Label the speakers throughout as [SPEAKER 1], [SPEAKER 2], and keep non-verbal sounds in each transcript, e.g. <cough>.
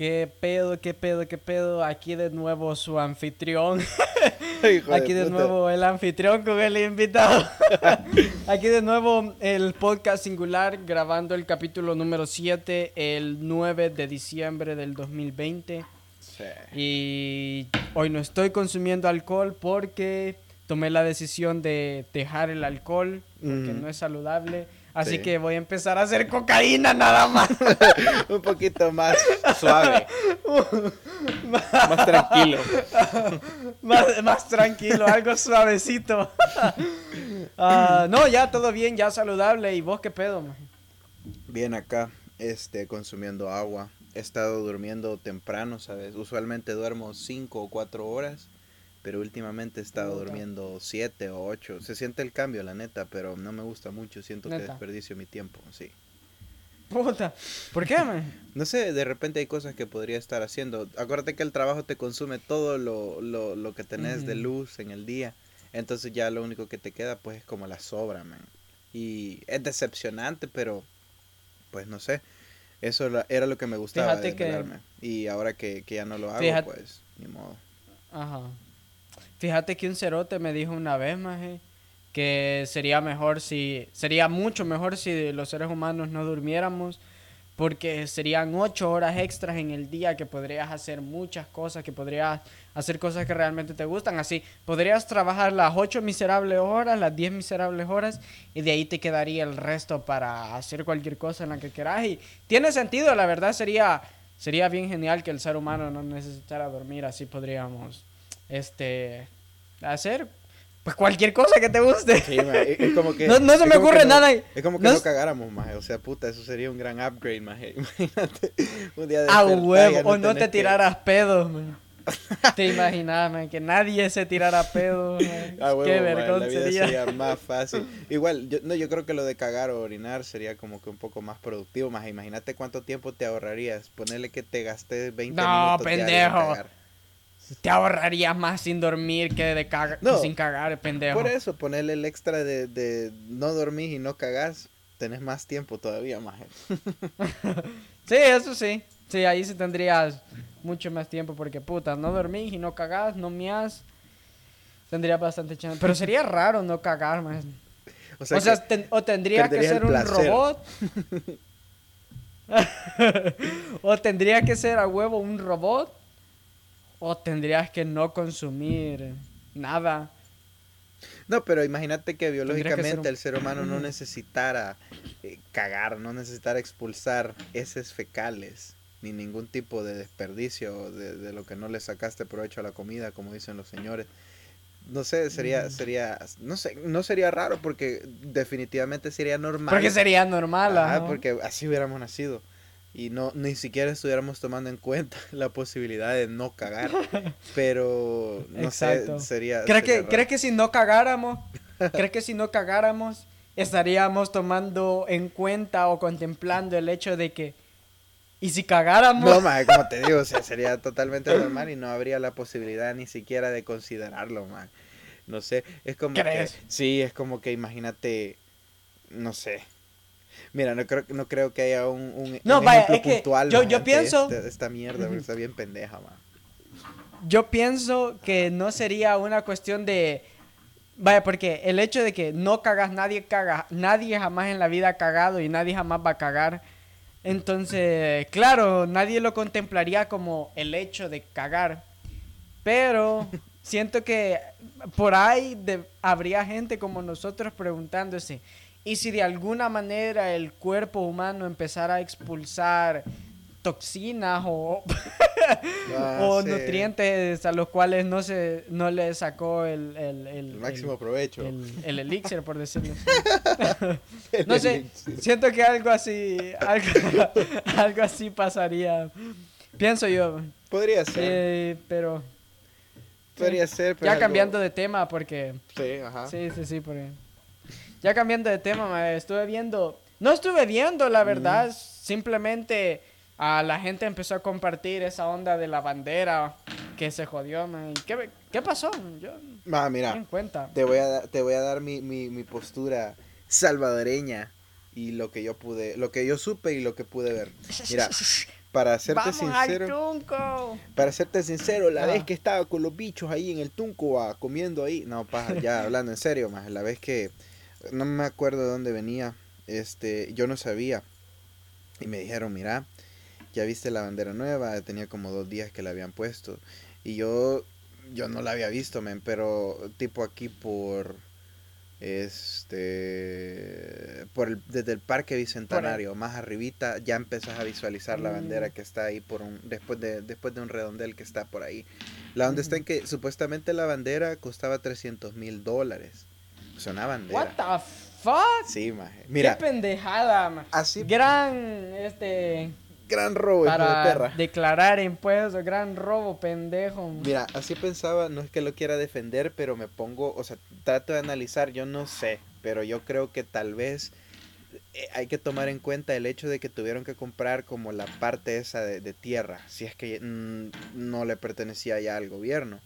[SPEAKER 1] ¿Qué pedo, qué pedo, qué pedo? Aquí de nuevo su anfitrión. <laughs> Aquí de, nuevo el anfitrión con el invitado. <laughs> Aquí de nuevo el podcast singular grabando el capítulo número 7 el 9 de diciembre del 2020. Sí. Y hoy no estoy consumiendo alcohol porque tomé la decisión de dejar el alcohol porque no es saludable Así que voy a empezar a hacer cocaína nada más. <laughs>
[SPEAKER 2] un poquito más suave. más tranquilo. <laughs>
[SPEAKER 1] más, tranquilo, algo suavecito. <laughs> Ah, no, ya todo bien, ya saludable. ¿Y vos qué pedo, man?
[SPEAKER 2] Bien acá, este, consumiendo agua. He estado durmiendo temprano, ¿sabes? Usualmente duermo 5 o 4 horas pero últimamente he estado durmiendo siete o ocho. Se siente el cambio, la neta, pero no me gusta mucho. Siento que desperdicio mi tiempo, sí.
[SPEAKER 1] Puta, ¿por qué, man?
[SPEAKER 2] No sé, de repente hay cosas que podría estar haciendo. Acuérdate que el trabajo te consume todo lo, lo, lo que tenés de luz en el día. Entonces ya lo único que te queda pues es como la sobra, man. Y es decepcionante, pero pues no sé. Eso era lo que me gustaba de que... Y ahora que, que, ya no lo hago, pues ni modo.
[SPEAKER 1] Ajá. Fíjate que un cerote me dijo una vez, maje, que sería mejor si, sería mucho mejor si los seres humanos no durmiéramos, porque serían ocho horas extras en el día que podrías hacer muchas cosas, que podrías hacer cosas que realmente te gustan. Así, podrías trabajar las ocho miserables horas, las diez miserables horas, y de ahí te quedaría el resto para hacer cualquier cosa en la que quieras. Y tiene sentido, la verdad sería, sería bien genial que el ser humano no necesitara dormir, así podríamos este, hacer pues cualquier cosa que te guste.
[SPEAKER 2] Sí, es como que, <laughs>
[SPEAKER 1] no, se me ocurre nada.
[SPEAKER 2] Es como que no, cagáramos, más O sea, puta, eso sería un gran upgrade, más <laughs> Imagínate
[SPEAKER 1] un día de Ah, huevo, o no te tiraras pedos, man. <laughs> Te imaginas, man, que nadie se tirara pedos,
[SPEAKER 2] ah, Qué vergüenza sería. sería. más fácil. Igual, yo, no, yo creo que lo de cagar o orinar sería como que un poco más productivo, más. Imagínate cuánto tiempo te ahorrarías. Ponerle que te gastes 20 no, minutos. No, pendejo
[SPEAKER 1] te ahorrarías más sin dormir que de sin cagar, pendejo.
[SPEAKER 2] Por eso, ponerle el extra de, de no dormir y no cagás, tenés más tiempo todavía, más. <laughs>
[SPEAKER 1] sí, eso sí. Sí, ahí sí tendrías mucho más tiempo porque, puta, no dormís y no cagás, no mías. Tendría bastante chance. Pero sería <laughs> raro no cagar, más. O sea, o, tendría que ser un robot. <laughs> o tendría que ser a huevo un robot o tendrías que no consumir nada.
[SPEAKER 2] No, pero imagínate que biológicamente el ser humano no <clears throat> necesitara eh, cagar, no necesitara expulsar heces fecales, ni ningún tipo de desperdicio de, lo que no le sacaste provecho a la comida, como dicen los señores. No sé, sería, mm. sería, no sé, no sería raro porque definitivamente sería normal.
[SPEAKER 1] Porque sería normal,
[SPEAKER 2] ah, porque así hubiéramos nacido y no ni siquiera estuviéramos tomando en cuenta <laughs> la posibilidad de no cagar. <laughs> Pero no sé, sería
[SPEAKER 1] ¿Crees que ¿crees que si no cagáramos, crees que si no cagáramos estaríamos tomando en cuenta o contemplando el hecho de que y si cagáramos
[SPEAKER 2] No, ma, como te digo, <laughs> sería totalmente normal y no habría la posibilidad ni siquiera de considerarlo, man. No sé, es como
[SPEAKER 1] ¿Crees?
[SPEAKER 2] que sí, es como que imagínate no sé, Mira, no creo, no creo que haya un, un,
[SPEAKER 1] no, vaya, es que yo, yo pienso...
[SPEAKER 2] Este, esta, mierda, está bien pendeja, man.
[SPEAKER 1] Yo pienso que no sería una cuestión de... Vaya, porque el hecho de que no cagas, nadie caga, nadie jamás en la vida ha cagado y nadie jamás va a cagar. Entonces, claro, nadie lo contemplaría como el hecho de cagar. Pero siento que por ahí habría gente como nosotros preguntándose, y si de alguna manera el cuerpo humano empezara a expulsar toxinas o, ah, <laughs> nutrientes a los cuales no se no le sacó el, el,
[SPEAKER 2] máximo provecho.
[SPEAKER 1] el, elixir por decirlo así. <laughs> No sé siento que algo así algo, <laughs> algo, así pasaría. Pienso yo.
[SPEAKER 2] Podría ser.
[SPEAKER 1] Pero
[SPEAKER 2] podría ser
[SPEAKER 1] ya cambiando de tema porque
[SPEAKER 2] sí ajá.
[SPEAKER 1] Sí sí sí porque ya cambiando de tema, estuve viendo. No estuve viendo, la verdad. Simplemente a la gente empezó a compartir esa onda de la bandera que se jodió, man. ¿Qué, qué pasó? Yo
[SPEAKER 2] mira,
[SPEAKER 1] cuenta.
[SPEAKER 2] Te voy a, te voy a dar mi, mi, mi postura salvadoreña y lo que yo pude, lo que yo supe y lo que pude ver. Mira, para serte sincero, para serte sincero, la vez que estaba con los bichos ahí en el tunco ah, comiendo ahí, no, paja, ya hablando en serio, más la vez que no me acuerdo de dónde venía, este, yo no sabía. Y me dijeron, mira, ya viste la bandera nueva, tenía como dos días que la habían puesto y yo, yo no la había visto, men, pero tipo aquí por este por desde el parque bicentenario más arribita ya empezás a visualizar la bandera mm. que está ahí por un después de después de un redondel que está por ahí. La donde está en que supuestamente la bandera costaba 300 mil dólares bandera
[SPEAKER 1] what the fuck
[SPEAKER 2] sí maje. mira
[SPEAKER 1] qué pendejada maje. así gran este
[SPEAKER 2] gran robo,
[SPEAKER 1] para de perra. declarar impuestos, gran robo, pendejo.
[SPEAKER 2] Mira, así pensaba, no es que lo quiera defender, pero me pongo, o sea, trato de analizar, yo no sé, pero yo creo que tal vez eh, hay que tomar en cuenta el hecho de que tuvieron que comprar como la parte esa de, tierra, si es que mm, no le pertenecía ya al gobierno.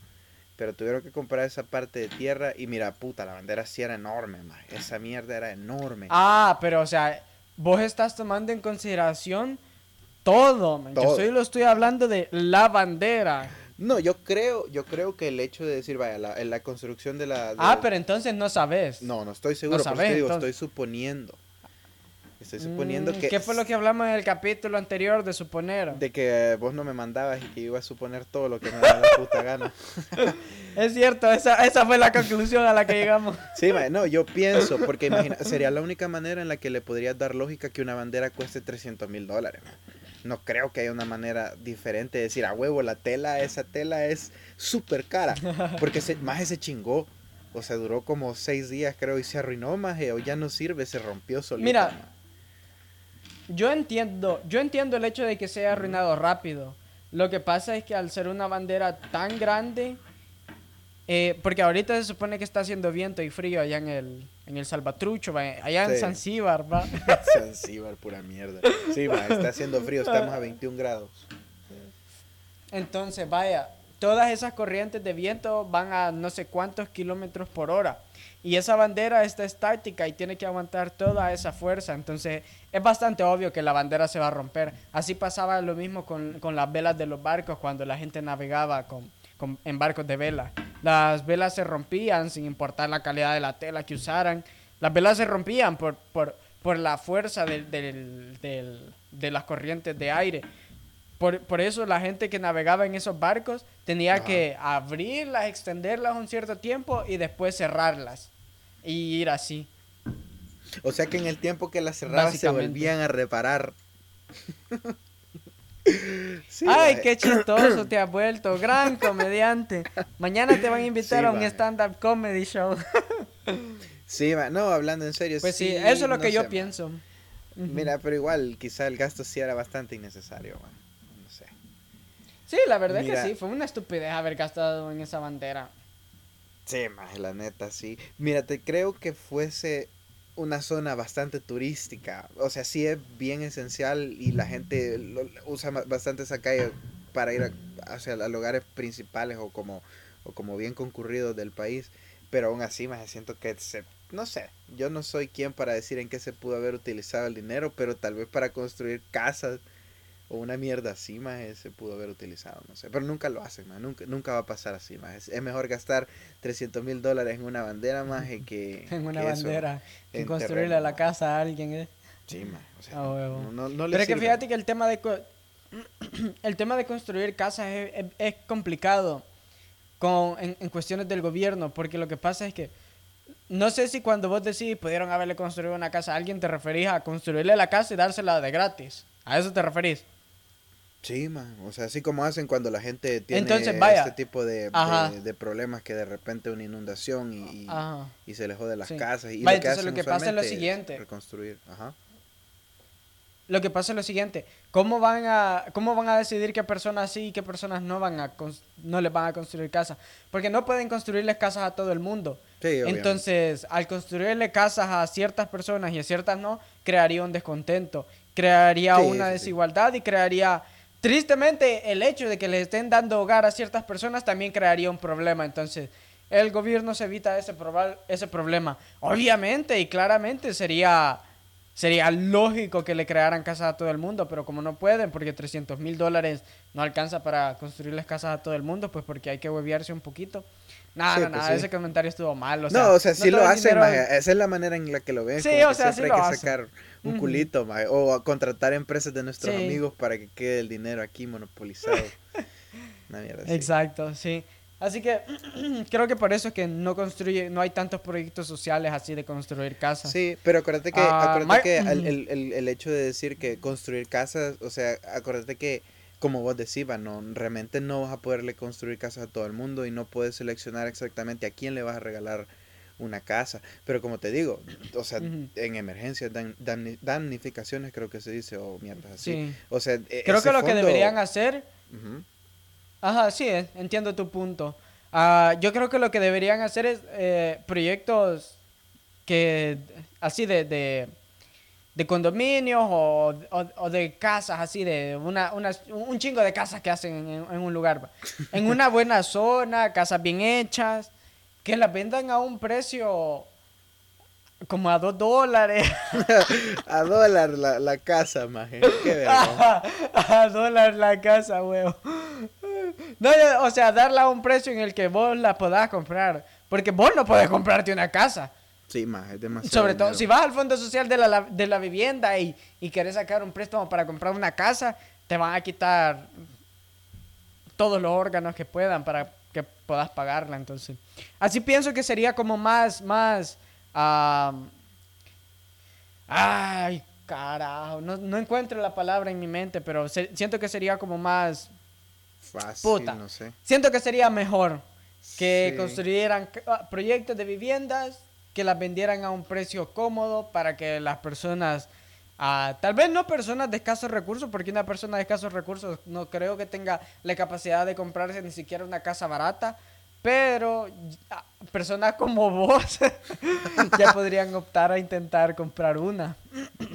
[SPEAKER 2] Pero tuvieron que comprar esa parte de tierra y mira, puta, la bandera sí era enorme, esa mierda era enorme.
[SPEAKER 1] Ah, pero o sea, vos estás tomando en consideración todo, Yo solo estoy hablando de la bandera.
[SPEAKER 2] No, yo creo, yo creo que el hecho de decir, vaya, la, la construcción de la...
[SPEAKER 1] ah, pero entonces no sabes.
[SPEAKER 2] No, no estoy seguro, no sabes, digo, estoy suponiendo. Estoy suponiendo mm, que...
[SPEAKER 1] ¿Qué fue lo que hablamos en el capítulo anterior de suponer?
[SPEAKER 2] De que vos no me mandabas y que iba a suponer todo lo que me daba la puta gana. <laughs>
[SPEAKER 1] es cierto, esa, esa fue la conclusión a la que llegamos. <laughs>
[SPEAKER 2] sí, no, yo pienso, porque imagina, <laughs> sería la única manera en la que le podrías dar lógica que una bandera cueste 300 mil dólares no creo que haya una manera diferente de decir, a huevo, la tela, esa tela es súper cara. Porque se, más se chingó. O sea, duró como seis días, creo, y se arruinó, más o ya no sirve, se rompió solito.
[SPEAKER 1] Mira, yo entiendo, yo entiendo el hecho de que se haya arruinado rápido. Lo que pasa es que al ser una bandera tan grande, eh, porque ahorita se supone que está haciendo viento y frío allá en el, en el Salvatrucho, allá en Zanzíbar, va. <laughs>
[SPEAKER 2] Zanzíbar, pura mierda. Sí, va, está haciendo frío, estamos a 21 grados.
[SPEAKER 1] Entonces, vaya, todas esas corrientes de viento van a no sé cuántos kilómetros por hora. Y esa bandera está estática y tiene que aguantar toda esa fuerza. Entonces, es bastante obvio que la bandera se va a romper. Así pasaba lo mismo con, con las velas de los barcos cuando la gente navegaba con en barcos de vela. Las velas se rompían sin importar la calidad de la tela que usaran. Las velas se rompían por, por, por la fuerza de las corrientes de aire. Por, por, eso la gente que navegaba en esos barcos tenía que abrirlas, extenderlas un cierto tiempo y después cerrarlas. Y ir así.
[SPEAKER 2] O sea que en el tiempo que las cerraban se volvían a reparar. <laughs>
[SPEAKER 1] Ay, qué chistoso <coughs> te has vuelto, gran comediante. Mañana te van a invitar a un stand-up comedy show.
[SPEAKER 2] sí, no, hablando en serio.
[SPEAKER 1] Pues sí, eso es lo que yo pienso.
[SPEAKER 2] Mira, pero igual, quizá el gasto sí era bastante innecesario, no sé.
[SPEAKER 1] Sí, la verdad es que sí, fue una estupidez haber gastado en esa bandera.
[SPEAKER 2] Sí, más la neta, sí. Mira, te creo que fuese una zona bastante turística. O sea, sí es bien esencial y la gente usa bastante esa calle para ir hacia los lugares principales o como, o como bien concurridos del país. Pero aún así, me siento que se, no sé, yo no soy quien para decir en qué se pudo haber utilizado el dinero, pero tal vez para construir casas o una mierda así, más se pudo haber utilizado, no sé. Pero nunca lo hacen, más nunca, nunca va a pasar así, más es, mejor gastar 300 mil dólares en una bandera, <laughs> más que...
[SPEAKER 1] en una bandera, que construirle la casa a alguien, ¿eh?
[SPEAKER 2] Sí, más, o sea, no, no,
[SPEAKER 1] Pero es que fíjate que el tema de... <clears throat> el tema de construir casas es, es, complicado con, en, en cuestiones del gobierno, porque lo que pasa es que no sé si cuando vos decís pudieron haberle construido una casa a alguien, te referís a construirle la casa y dársela de gratis. ¿A eso te referís?
[SPEAKER 2] Sí, man. O sea, así como hacen cuando la gente tiene este tipo de, de, problemas que de repente una inundación y, y, se le jode las casas. Y
[SPEAKER 1] lo que entonces lo que pasa es lo siguiente.
[SPEAKER 2] reconstruir. Ajá.
[SPEAKER 1] Lo que pasa es lo siguiente. ¿Cómo van a, cómo van a decidir qué personas sí y qué personas no, van a no les van a construir casas? Porque no pueden construirles casas a todo el mundo. Sí, Entonces, al construirle casas a ciertas personas y a ciertas no, crearía un descontento, crearía una desigualdad y crearía Tristemente, el hecho de que le estén dando hogar a ciertas personas también crearía un problema. Entonces, el gobierno se evita ese, ese problema. Obviamente y claramente sería sería lógico que le crearan casas a todo el mundo, pero como no pueden, porque 300 mil dólares no alcanza para construirles casas a todo el mundo, pues porque hay que hueviarse un poquito. Nada, nada, pues ese comentario estuvo mal.
[SPEAKER 2] no, o sea, sí lo hacen, esa es la manera en la que lo ven. Sí, o sea, hay que sacar un culito, o contratar empresas de nuestros amigos para que quede el dinero aquí monopolizado. <laughs>
[SPEAKER 1] Exacto, sí. Así que <clears throat> creo que por eso es que no construye, no hay tantos proyectos sociales así de construir casas.
[SPEAKER 2] Sí, pero acuérdate que, ah, acuérdate que el, el, el, hecho de decir que construir casas, o sea, acuérdate que como vos decís, no, realmente no vas a poderle construir casas a todo el mundo y no puedes seleccionar exactamente a quién le vas a regalar una casa. Pero como te digo, o sea, en emergencias, damnificaciones creo que se dice, o mierda así. O sea,
[SPEAKER 1] e, creo que lo que deberían hacer... Ajá, sí, eh, entiendo tu punto. Ah, yo creo que lo que deberían hacer es eh, proyectos que, así de, de, de condominios o, o, de casas, así de una, una, un chingo de casas que hacen en, un lugar. En una buena zona, casas bien hechas, que las vendan a un precio como a dos dólares. <laughs>
[SPEAKER 2] a dólar la, la casa, maje. Qué <laughs>
[SPEAKER 1] a dólar la casa, huevo. No, o sea, darla a un precio en el que vos la podás comprar. Porque vos no podés comprarte una casa.
[SPEAKER 2] Sí, más, es demasiado.
[SPEAKER 1] Sobre todo, si vas al Fondo Social de la, de la Vivienda y, y querés sacar un préstamo para comprar una casa, te van a quitar todos los órganos que puedan para puedas pagarla. Entonces, así pienso que sería como más, más. ay, carajo. No, no, encuentro la palabra en mi mente, pero siento que sería como más Puta. no sé. Siento que sería mejor que construyeran ah, proyectos de viviendas, que las vendieran a un precio cómodo para que las personas, ah, tal vez no personas de escasos recursos, porque una persona de escasos recursos no creo que tenga la capacidad de comprarse ni siquiera una casa barata, pero personas como <laughs> vos <laughs> ya podrían optar a intentar comprar una.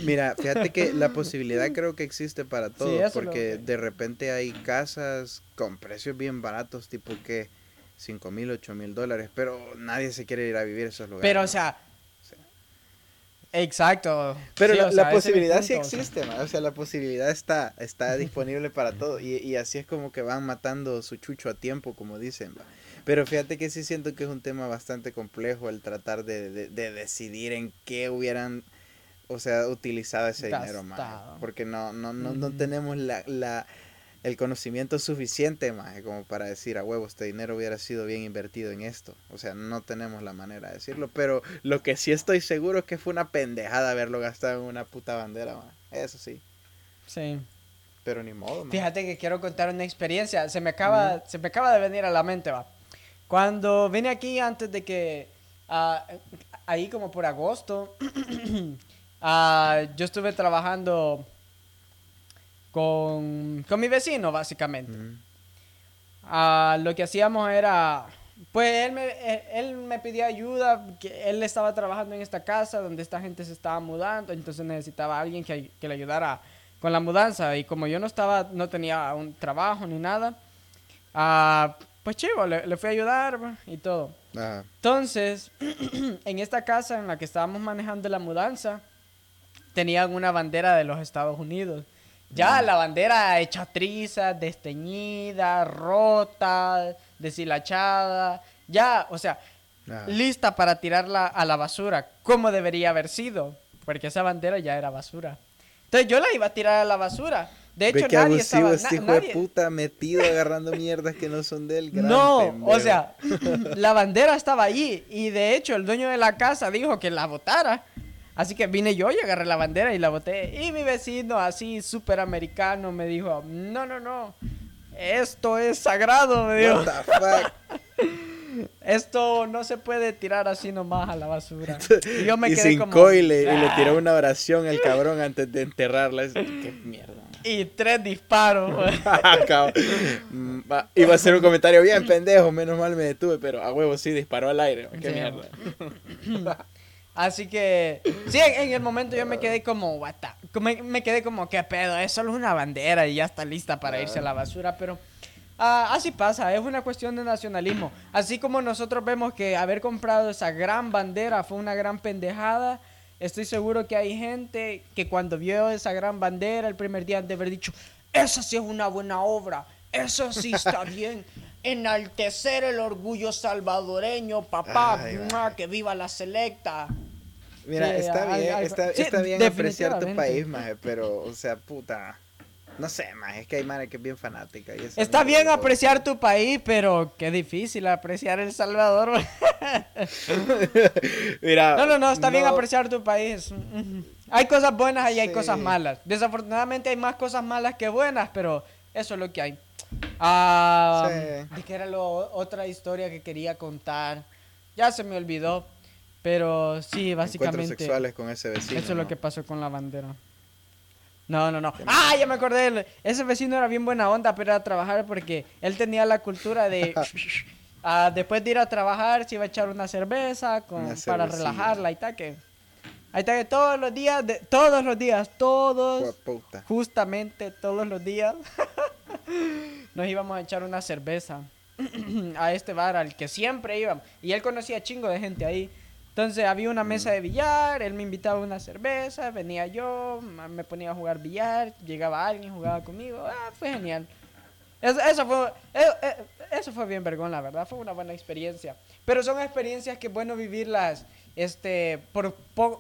[SPEAKER 2] Mira, <laughs> fíjate que la posibilidad creo que existe para todos, porque de repente hay casas con precios bien baratos, tipo que 5 mil, 8 mil dólares, pero nadie se quiere ir a vivir esos lugares.
[SPEAKER 1] Pero, o sea, Exacto.
[SPEAKER 2] Pero la, posibilidad sí existe, o sea, la posibilidad está, está disponible para todo. Y, y, así es como que van matando su chucho a tiempo, como dicen. Pero fíjate que sí siento que es un tema bastante complejo el tratar de, de, decidir en qué hubieran, o sea, utilizado ese dinero más. Porque no, no, no, no tenemos la, la, el conocimiento suficiente más como para decir a huevo, este dinero hubiera sido bien invertido en esto. O sea, no tenemos la manera de decirlo. Pero lo que sí estoy seguro es que fue una pendejada haberlo gastado en una puta bandera, más. Eso sí.
[SPEAKER 1] Sí.
[SPEAKER 2] Pero ni modo,
[SPEAKER 1] Fíjate que quiero contar una experiencia. Se me acaba, se me acaba de venir a la mente, va. Cuando vine aquí antes de que, ah, ahí como por agosto, <clears throat> ah, yo estuve trabajando con, con mi vecino, básicamente. Ah, lo que hacíamos era, pues él me, él me pedía ayuda, que él estaba trabajando en esta casa donde esta gente se estaba mudando, entonces necesitaba a alguien que, que le ayudara con la mudanza. Y como yo no estaba, no tenía un trabajo ni nada, pues chivo, le, fui a ayudar y todo. Entonces, <clears throat> en esta casa en la que estábamos manejando la mudanza, tenían una bandera de los Estados Unidos. Ya la bandera hecha trizas, desteñida, rota, deshilachada, ya, o sea, lista para tirarla a la basura, como debería haber sido, porque esa bandera ya era basura. Entonces yo la iba a tirar a la basura. De hecho,
[SPEAKER 2] nadie abusivo este hijo de puta metido agarrando mierdas que no son de él.
[SPEAKER 1] no, o sea, la bandera estaba allí y de hecho el dueño de la casa dijo que la botara. Así que vine yo y agarré la bandera y la boté. Y mi vecino, así súper americano, me dijo, no, no, no, esto es sagrado, me dijo. What the fuck? <laughs> esto no se puede tirar así nomás a la basura.
[SPEAKER 2] Y yo me quedé como... y le, y le tiró una oración al cabrón antes de enterrarla. Qué mierda.
[SPEAKER 1] Y tres disparos. <laughs>
[SPEAKER 2] Mm, iba a ser un comentario bien pendejo, menos mal me detuve, pero a huevo sí disparó al aire. Qué mierda. <laughs>
[SPEAKER 1] Así que, sí, en, el momento yo me quedé como, what me, me, quedé como, qué pedo, es solo una bandera y ya está lista para irse a la basura, pero Ah, así pasa, es una cuestión de nacionalismo. Así como nosotros vemos que haber comprado esa gran bandera fue una gran pendejada, estoy seguro que hay gente que cuando vio esa gran bandera el primer día de haber dicho, esa sí es una buena obra, eso sí está <laughs> bien. Enaltecer el orgullo salvadoreño, papá, que viva la selecta.
[SPEAKER 2] Mira, está bien, está, está, bien apreciar tu país, maje, pero, o sea, puta. No sé, más es que hay madre que es bien fanática. Y
[SPEAKER 1] Está bien apreciar tu país, pero qué difícil apreciar El Salvador. <laughs> Mira, no, no, no, está bien apreciar tu país. Hay cosas buenas y hay cosas malas. Desafortunadamente hay más cosas malas que buenas, pero eso es lo que hay. Ah, sí. que era lo, otra historia que quería contar. Ya se me olvidó. Pero sí, básicamente.
[SPEAKER 2] sexuales con ese vecino.
[SPEAKER 1] Eso es lo que pasó con la bandera. No, no, no. Ah, ya me acordé. Ese vecino era bien buena onda, pero era trabajar porque él tenía la cultura de... <laughs> Ah, después de ir a trabajar, se iba a echar una cerveza con, para relajarla y tal, que... Ahí está que todos los días, de, todos los días, todos, justamente todos los días, <laughs> nos íbamos a echar una cerveza <clears throat> a este bar al que siempre íbamos. Y él conocía chingo de gente ahí. Entonces había una mesa de billar, él me invitaba a una cerveza, venía yo, me ponía a jugar billar, llegaba alguien, jugaba conmigo, ah, fue genial. Eso, fue, eh, eh, eso, fue bien vergón, la verdad, fue una buena experiencia. Pero son experiencias que es bueno vivirlas este, por,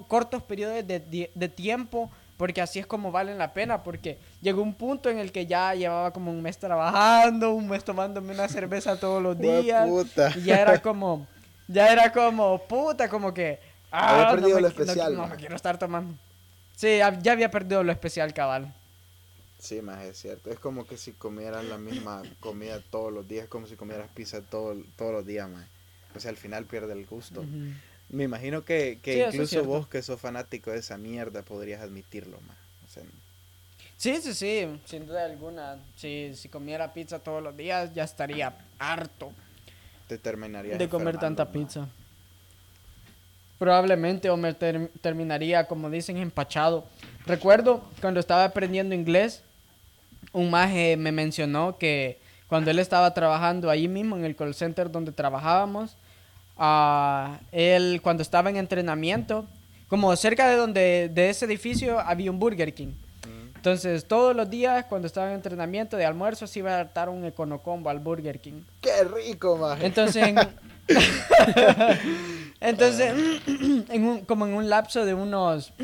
[SPEAKER 1] cortos periodos de, de, tiempo, porque así es como valen la pena, porque llegó un punto en el que ya llevaba como un mes trabajando, un mes tomándome una cerveza todos los días, y ya era como ya era como, puta, como que...
[SPEAKER 2] Ah, había perdido lo especial.
[SPEAKER 1] No, me quiero estar tomando. Sí, ya había perdido lo especial, cabal.
[SPEAKER 2] Sí, más es cierto. Es como que si comieras la misma comida todos los días, como si comieras pizza todo, todos los días, más. O sea, al final pierde el gusto. Me imagino que, que incluso vos que sos fanático de esa mierda podrías admitirlo, más.
[SPEAKER 1] Sí, sí, sí, sin duda alguna. Si, si comiera pizza todos los días ya estaría harto
[SPEAKER 2] terminaría
[SPEAKER 1] de comer tanta pizza. Probablemente o me terminaría, como dicen, empachado. Recuerdo cuando estaba aprendiendo inglés, un maje me mencionó que cuando él estaba trabajando ahí mismo en el call center donde trabajábamos, uh, él cuando estaba en entrenamiento, como cerca de donde de ese edificio había un Burger King. Entonces, todos los días, cuando estaba en entrenamiento de almuerzo, se iba a dar un econocombo al Burger King.
[SPEAKER 2] ¡Qué rico, man!
[SPEAKER 1] Entonces, Entonces, en <laughs> <clears throat> como en un lapso de unos... <clears throat>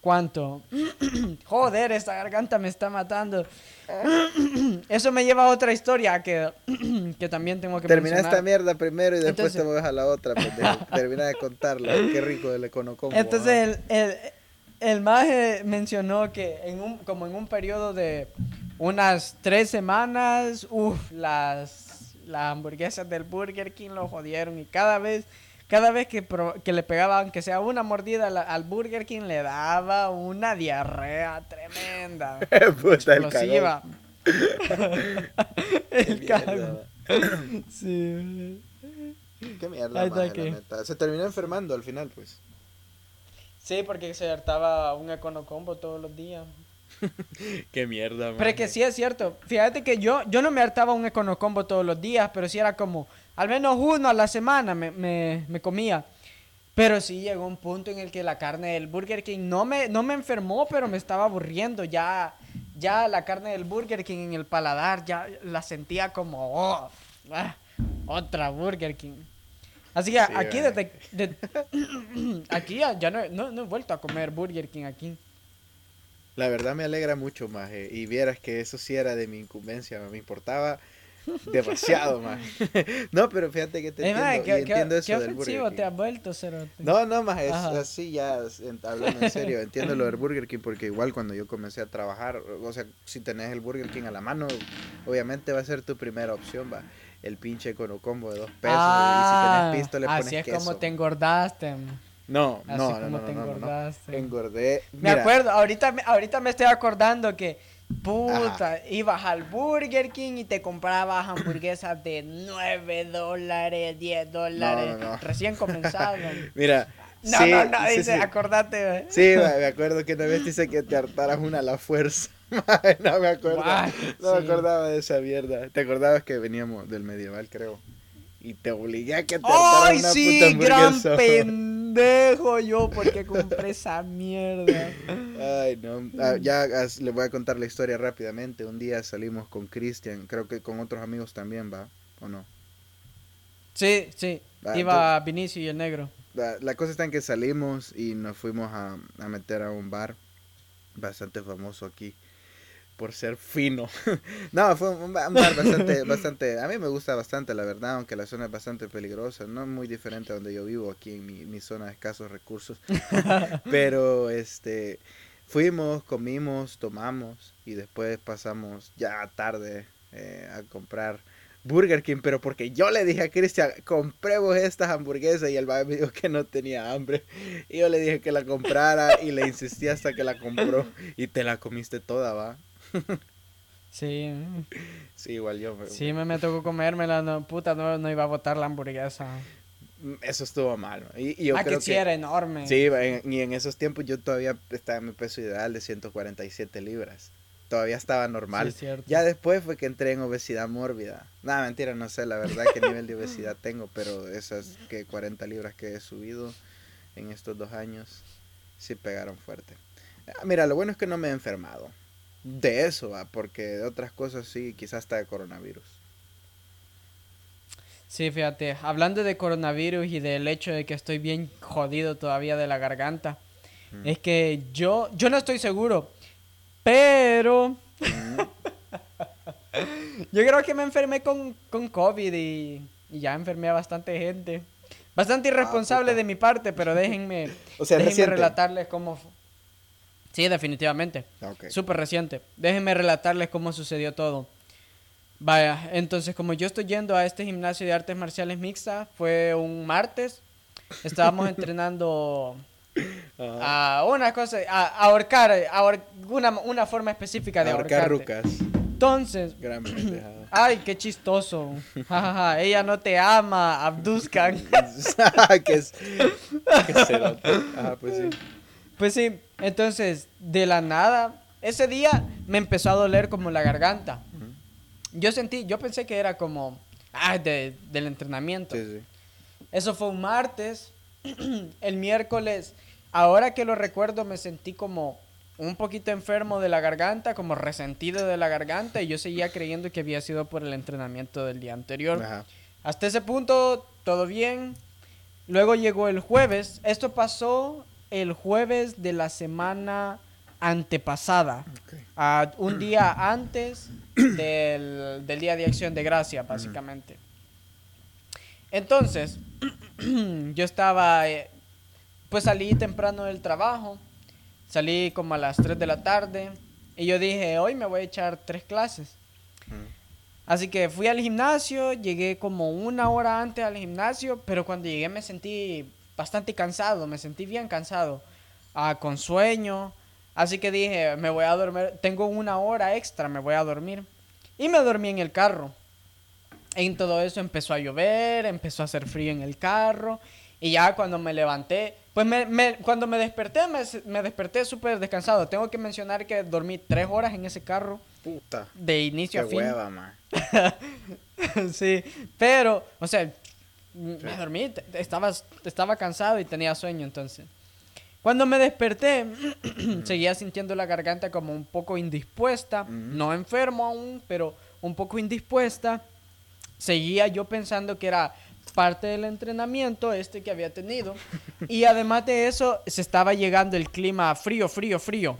[SPEAKER 1] ¿Cuánto? <clears throat> Joder, esta garganta me está matando. Eso me lleva a otra historia que, que también tengo que
[SPEAKER 2] Termina esta mierda primero y después te mueves a la otra. <laughs> Termina de contarla. Qué rico el econocombo.
[SPEAKER 1] Entonces, el el maje mencionó que en un, como en un periodo de unas tres semanas, uff, las, las hamburguesas del Burger King lo jodieron y cada vez, cada vez que, que le pegaba, aunque sea una mordida al, Burger King, le daba una diarrea tremenda. <laughs>
[SPEAKER 2] Puta, explosiva. <laughs>
[SPEAKER 1] El cago. sí.
[SPEAKER 2] Qué mierda, maje, Se terminó enfermando al final, pues.
[SPEAKER 1] Sí, porque se hartaba un econocombo todos los días. <laughs>
[SPEAKER 2] Qué mierda,
[SPEAKER 1] man. Pero que sí es cierto. Fíjate que yo, yo no me hartaba un econocombo todos los días, pero sí era como, al menos uno a la semana me, me, me comía. Pero sí llegó un punto en el que la carne del Burger King no me, no me enfermó, pero me estaba aburriendo. Ya, ya la carne del Burger King en el paladar, ya la sentía como, oh, ah, otra Burger King. Así que aquí desde, <clears throat> aquí ya, no, no, he vuelto a comer Burger King aquí.
[SPEAKER 2] La verdad me alegra mucho, más Y vieras que eso sí era de mi incumbencia, me importaba demasiado, <laughs> más no, pero fíjate que te entiendo, ¿qué, entiendo eso
[SPEAKER 1] ¿qué del Burger King. te has vuelto, Cerote?
[SPEAKER 2] No, no, más es así ya, hablando en serio, <laughs> entiendo lo del Burger King porque igual cuando yo comencé a trabajar, o sea, si tenés el BurgerKing a la mano, obviamente va a ser tu primera opción, va el pinche combo de dos pesos. y si tenés
[SPEAKER 1] ah, pisto le pones Así es como te engordaste.
[SPEAKER 2] No, no, no, no, no, Engordé.
[SPEAKER 1] Me acuerdo, ahorita, ahorita me estoy acordando que, puta, ibas al Burger King y te comprabas hamburguesas de 9 dólares, 10 dólares. Recién comenzaron. <laughs>
[SPEAKER 2] Mira.
[SPEAKER 1] No, no, no, dice, acordate.
[SPEAKER 2] Sí, me acuerdo que una vez dice que te hartaras una a la fuerza. No me acuerdo. no me acordaba de esa mierda. ¿Te acordabas que veníamos del medieval, creo? y te obligué a que te
[SPEAKER 1] ¡Ay, sí! ¡Gran pendejo yo! porque compré esa mierda?
[SPEAKER 2] Ay, no. Ah, ya le voy a contar la historia rápidamente. Un día salimos con Cristian, creo que con otros amigos también, ¿va? ¿O no?
[SPEAKER 1] Sí, sí. Iba Vinicio y el negro.
[SPEAKER 2] La, cosa está en que salimos y nos fuimos a, a meter a un bar bastante famoso aquí por ser fino. <laughs> no, fue un, bar bastante, <laughs> bastante, a mí me gusta bastante, la verdad, aunque la zona es bastante peligrosa, no es muy diferente a donde yo vivo, aquí en mi, mi zona de escasos recursos. <laughs> Pero, este, fuimos, comimos, tomamos y después pasamos ya tarde eh, a comprar Burger King, pero porque yo le dije a Cristian, compremos estas hamburguesas y el me dijo que no tenía hambre. Y yo le dije que la comprara y le insistí hasta que la compró y te la comiste toda, va. <laughs>
[SPEAKER 1] Sí.
[SPEAKER 2] Sí, igual yo.
[SPEAKER 1] Sí, me, me tocó comérmela, no, puta, no, no iba a botar la hamburguesa.
[SPEAKER 2] Mm, eso estuvo malo. Y, yo
[SPEAKER 1] ah, creo que sí era enorme.
[SPEAKER 2] Sí, y en esos tiempos yo todavía estaba en mi peso ideal de 147 libras. Todavía estaba normal. ya después fue que entré en obesidad mórbida. Nada, mentira, no sé la verdad qué nivel de obesidad <laughs> tengo, pero esas que 40 libras que he subido en estos dos años sí pegaron fuerte. Ah, mira, lo bueno es que no me he enfermado de eso, porque de otras cosas sí, quizás hasta de coronavirus.
[SPEAKER 1] Sí, fíjate, hablando de coronavirus y del hecho de que estoy bien jodido todavía de la garganta, es que yo, yo no estoy seguro, pero <laughs> yo creo que me enfermé con, con COVID y, ya enfermé a bastante gente. Bastante ah, irresponsable de mi parte, pero déjenme, <laughs> o sea, déjenme relatarles cómo, Sí, definitivamente. Súper reciente. Déjenme relatarles cómo sucedió todo. Vaya, entonces como yo estoy yendo a este gimnasio de artes marciales mixta, fue un martes. Estábamos <laughs> entrenando a una cosa, a, ahorcar, una, una, forma específica de ahorcar. Ahorcar rucas. Entonces, <clears throat> ay, qué chistoso. <laughs> ella no te ama, abduzcan. <laughs> ¿Qué es? ¿Qué pues sí. Pues sí, entonces, de la nada, ese día me empezó a doler como la garganta. Yo sentí, yo pensé que era como, ah, del entrenamiento. Eso fue un martes. <clears throat> El miércoles, ahora que lo recuerdo, me sentí como un poquito enfermo de la garganta, como resentido de la garganta, y yo seguía creyendo que había sido por el entrenamiento del día anterior. Hasta ese punto, todo bien. Luego llegó el jueves. Esto pasó el jueves de la semana antepasada, un día antes del, Día de Acción de Gracia, básicamente. Entonces, <clears throat> yo estaba, eh, pues salí temprano del trabajo, salí como a las 3 de la tarde y yo dije, hoy me voy a echar tres clases. Así que fui al gimnasio, llegué como una hora antes al gimnasio, pero cuando llegué me sentí bastante cansado, me sentí bien cansado, ah, con sueño. Así que dije, me voy a dormir, tengo una hora extra, me voy a dormir. Y me dormí en el carro. En todo eso empezó a llover, empezó a hacer frío en el carro. Y ya cuando me levanté, pues me, cuando me desperté, me, desperté súper descansado. Tengo que mencionar que dormí tres horas en ese carro. Puta. De inicio a fin. Hueva, man. <laughs> sí, pero, o sea, me dormí, estaba, estaba cansado y tenía sueño entonces. Cuando me desperté, <clears throat> seguía sintiendo la garganta como un poco indispuesta, no enfermo aún, pero un poco indispuesta. Seguía yo pensando que era parte del entrenamiento este que había tenido. <laughs> y además de eso, se estaba llegando el clima frío, frío, frío.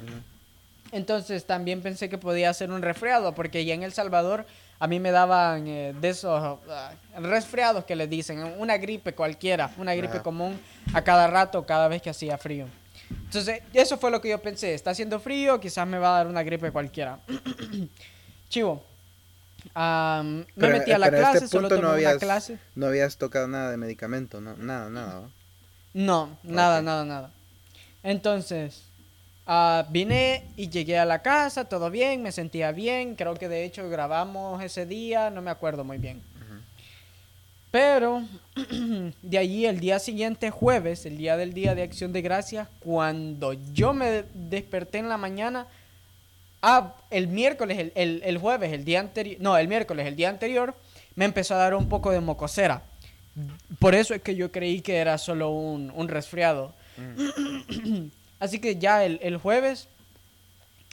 [SPEAKER 1] Entonces también pensé que podía ser un resfriado, porque ya en El Salvador a mí me daban eh, de esos ah, resfriados que le dicen, una gripe cualquiera, una gripe común a cada rato, cada vez que hacía frío. Entonces, eso fue lo que yo pensé, está haciendo frío, quizás me va a dar una gripe cualquiera. <clears throat> Chivo. me metí a la este clase, solo
[SPEAKER 2] no habías, clase. No habías tocado nada de medicamento, no, nada, nada.
[SPEAKER 1] No, nada, nada, nada. Entonces, Ah, vine y llegué a la casa, todo bien, me sentía bien, creo que de hecho grabamos ese día, no me acuerdo muy bien. Pero <clears throat> de allí el día siguiente, jueves, el día del Día de Acción de Gracias, cuando yo me desperté en la mañana, ah, el miércoles, el, el, jueves, el día anterior, no, el miércoles, el día anterior, me empezó a dar un poco de mocosera. Por eso es que yo creí que era solo un, resfriado. Mm. <clears throat> <clears throat> Así que ya el, jueves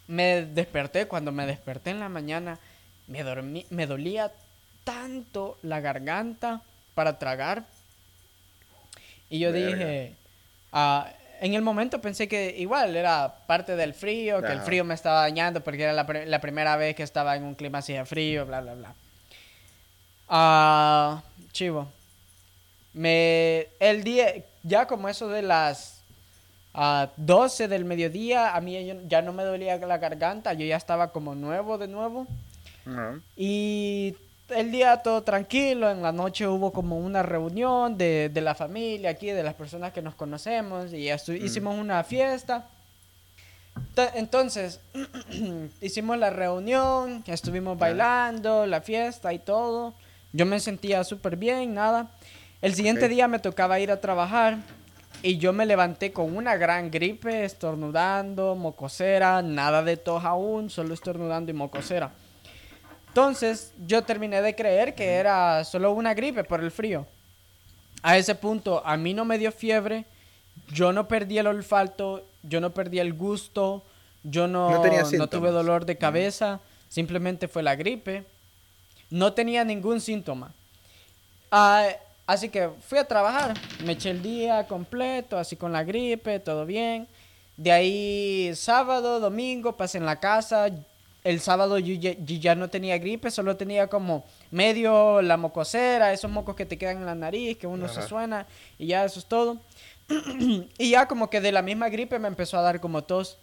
[SPEAKER 1] me desperté. Cuando me desperté en la mañana, me, dormí, me dolía tanto la garganta para tragar. Y yo dije, ah, en el momento pensé que igual era parte del frío, que el frío me estaba dañando porque era la, primera vez que estaba en un clima así de frío, bla, bla, bla. Ah, chivo. Me, el día, ya como eso de las uh, 12 del mediodía, a mí ya no me dolía la garganta, yo ya estaba como nuevo de nuevo. Y el día todo tranquilo, en la noche hubo como una reunión de, de la familia aquí, de las personas que nos conocemos, y mm. hicimos una fiesta. Entonces, <clears throat> hicimos la reunión, estuvimos bailando, la fiesta y todo. Yo me sentía súper bien, nada. El siguiente día me tocaba ir a trabajar y yo me levanté con una gran gripe, estornudando, mocosera, nada de tos aún, solo estornudando y mocosera. Entonces yo terminé de creer que era solo una gripe por el frío. A ese punto a mí no me dio fiebre, yo no perdí el olfato, yo no perdí el gusto, yo no, no, tuve dolor de cabeza, simplemente fue la gripe. No tenía ningún síntoma. Ah, así que fui a trabajar, me eché el día completo, así con la gripe, todo bien. De ahí sábado, domingo, pasé en la casa, el sábado yo ya, no tenía gripe, solo tenía como medio la mocosera, esos mocos que te quedan en la nariz, que uno se suena, y ya eso es todo. <clears throat> y ya como que de la misma gripe me empezó a dar como tos.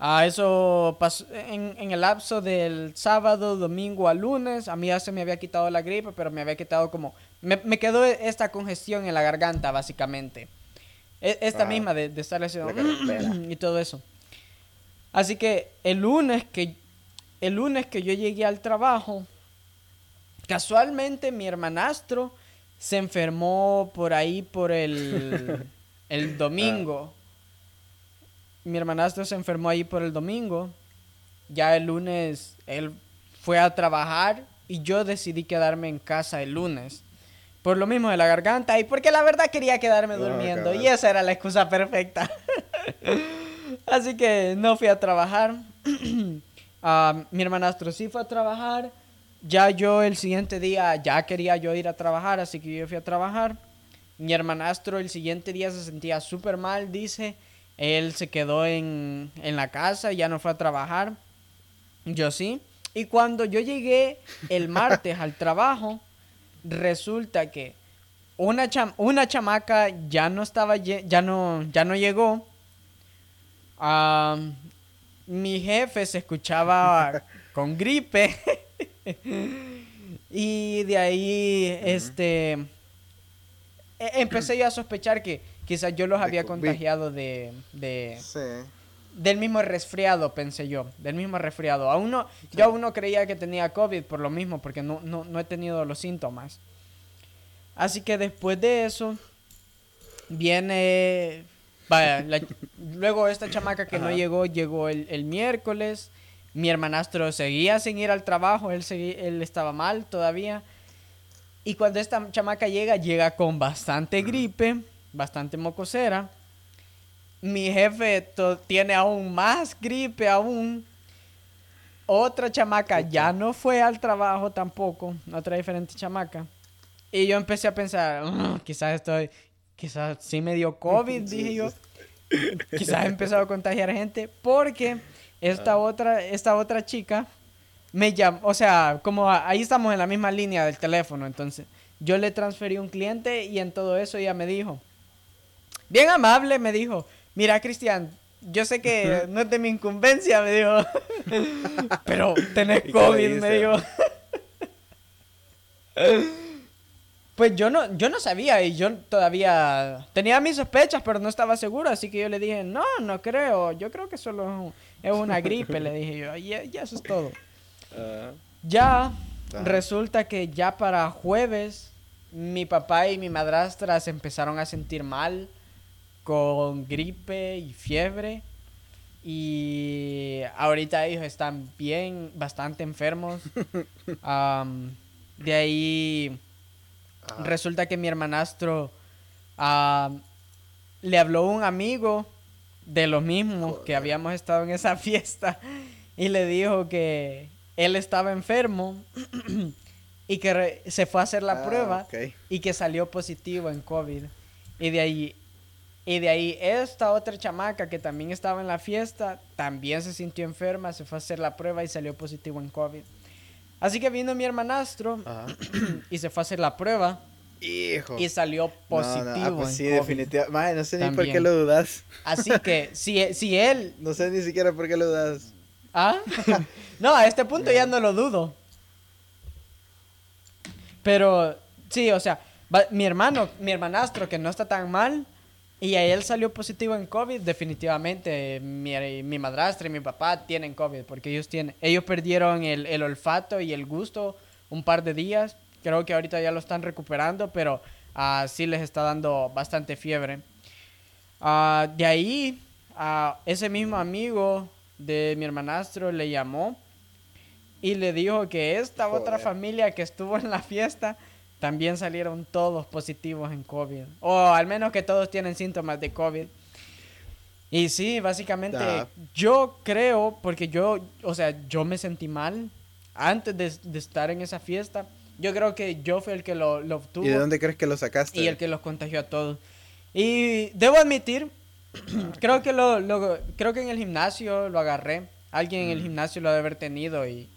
[SPEAKER 1] A eso pasó en, en, el lapso del sábado, domingo a lunes. A mí ya se me había quitado la gripe, pero me había quitado como... Me, me quedó esta congestión en la garganta, básicamente. E, esta misma de, de estar haciendo... <clears throat> y todo eso. Así que el lunes que, el lunes que yo llegué al trabajo, casualmente mi hermanastro se enfermó por ahí por el, <laughs> el domingo. Mi hermanastro se enfermó ahí por el domingo. Ya el lunes él fue a trabajar y yo decidí quedarme en casa el lunes. Por lo mismo de la garganta y porque la verdad quería quedarme ah, durmiendo. y esa era la excusa perfecta. <laughs> Así que no fui a trabajar. <clears throat> Ah, mi hermanastro sí fue a trabajar. Ya yo el siguiente día ya quería yo ir a trabajar, así que yo fui a trabajar. Mi hermanastro el siguiente día se sentía súper mal, dice. Él se quedó en, en la casa, ya no fue a trabajar. Yo sí. Y cuando yo llegué el martes al trabajo, resulta que una, una chamaca ya no estaba, ya no, ya no llegó. Mi jefe se escuchaba <laughs> con gripe. <laughs> y de ahí, este, e, empecé yo a sospechar que quizás yo los había contagiado de, de del mismo resfriado, pensé yo, del mismo resfriado. Aún no, Yo aún no creía que tenía COVID por lo mismo, porque no, no, no he tenido los síntomas. Así que después de eso, viene Vaya, luego esta chamaca que no llegó, llegó el, miércoles. Mi hermanastro seguía sin ir al trabajo, él, él estaba mal todavía. Y cuando esta chamaca llega, llega con bastante gripe, bastante mocosera. Mi jefe tiene aún más gripe aún. Otra chamaca ya no fue al trabajo tampoco, otra diferente chamaca. Y yo empecé a pensar, mm, quizás estoy, quizás sí me dio COVID, <laughs> dije yo. Quizás he empezado a contagiar gente porque esta ah. otra, esta otra chica me llamó, o sea, como ahí estamos en la misma línea del teléfono, entonces yo le transferí un cliente y en todo eso ella me dijo, bien amable, me dijo, mira Cristian, yo sé que no es de mi incumbencia, me dijo, <laughs> pero tenés COVID, me dijo. <laughs> Pues yo no, yo no sabía y yo todavía tenía mis sospechas, pero no estaba seguro, así que yo le dije, no, no creo, yo creo que solo es una <laughs> gripe, le dije yo, y ya eso es todo. Ah. ya ah. resulta que ya para jueves mi papá y mi madrastra se empezaron a sentir mal con gripe y fiebre. Y ahorita ellos están bien, bastante enfermos. <laughs> de ahí resulta que mi hermanastro ah, le habló un amigo de los mismos que habíamos estado en esa <laughs> fiesta y le dijo que él estaba enfermo <clears throat> y que se fue a hacer la ah, prueba y que salió positivo en COVID. Y de ahí y de ahí esta otra chamaca que también estaba en la fiesta, también se sintió enferma, se fue a hacer la prueba y salió positivo en COVID. Así que vino mi hermanastro <clears throat> y se fue a hacer la prueba.
[SPEAKER 2] Hijo.
[SPEAKER 1] Y salió positivo. No, ah, pues
[SPEAKER 2] sí, definitivamente. no sé ni por qué lo dudas.
[SPEAKER 1] Así que <laughs> si, si él...
[SPEAKER 2] No sé ni siquiera por qué lo dudas.
[SPEAKER 1] ¿Ah? <laughs> <laughs> no, a este punto ya no lo dudo. Pero sí, o sea, mi hermano, mi hermanastro que no está tan mal, y a él salió positivo en COVID, definitivamente. Mi, mi madrastra y mi papá tienen COVID porque ellos, tienen, ellos perdieron el, el, olfato y el gusto un par de días. Creo que ahorita ya lo están recuperando, pero uh, sí les está dando bastante fiebre. Uh, de ahí, uh, ese mismo amigo de mi hermanastro le llamó y le dijo que esta otra familia que estuvo en la fiesta también salieron todos positivos en COVID. O al menos que todos tienen síntomas de COVID. Y sí, básicamente yo creo, porque yo, o sea, yo me sentí mal antes de, estar en esa fiesta. Yo creo que yo fui el que lo, lo obtuvo.
[SPEAKER 2] ¿Y de dónde crees que lo sacaste?
[SPEAKER 1] Y el que los contagió a todos. Y debo admitir, <clears throat> creo que lo, creo que en el gimnasio lo agarré. Alguien en el mm. gimnasio lo debe haber tenido y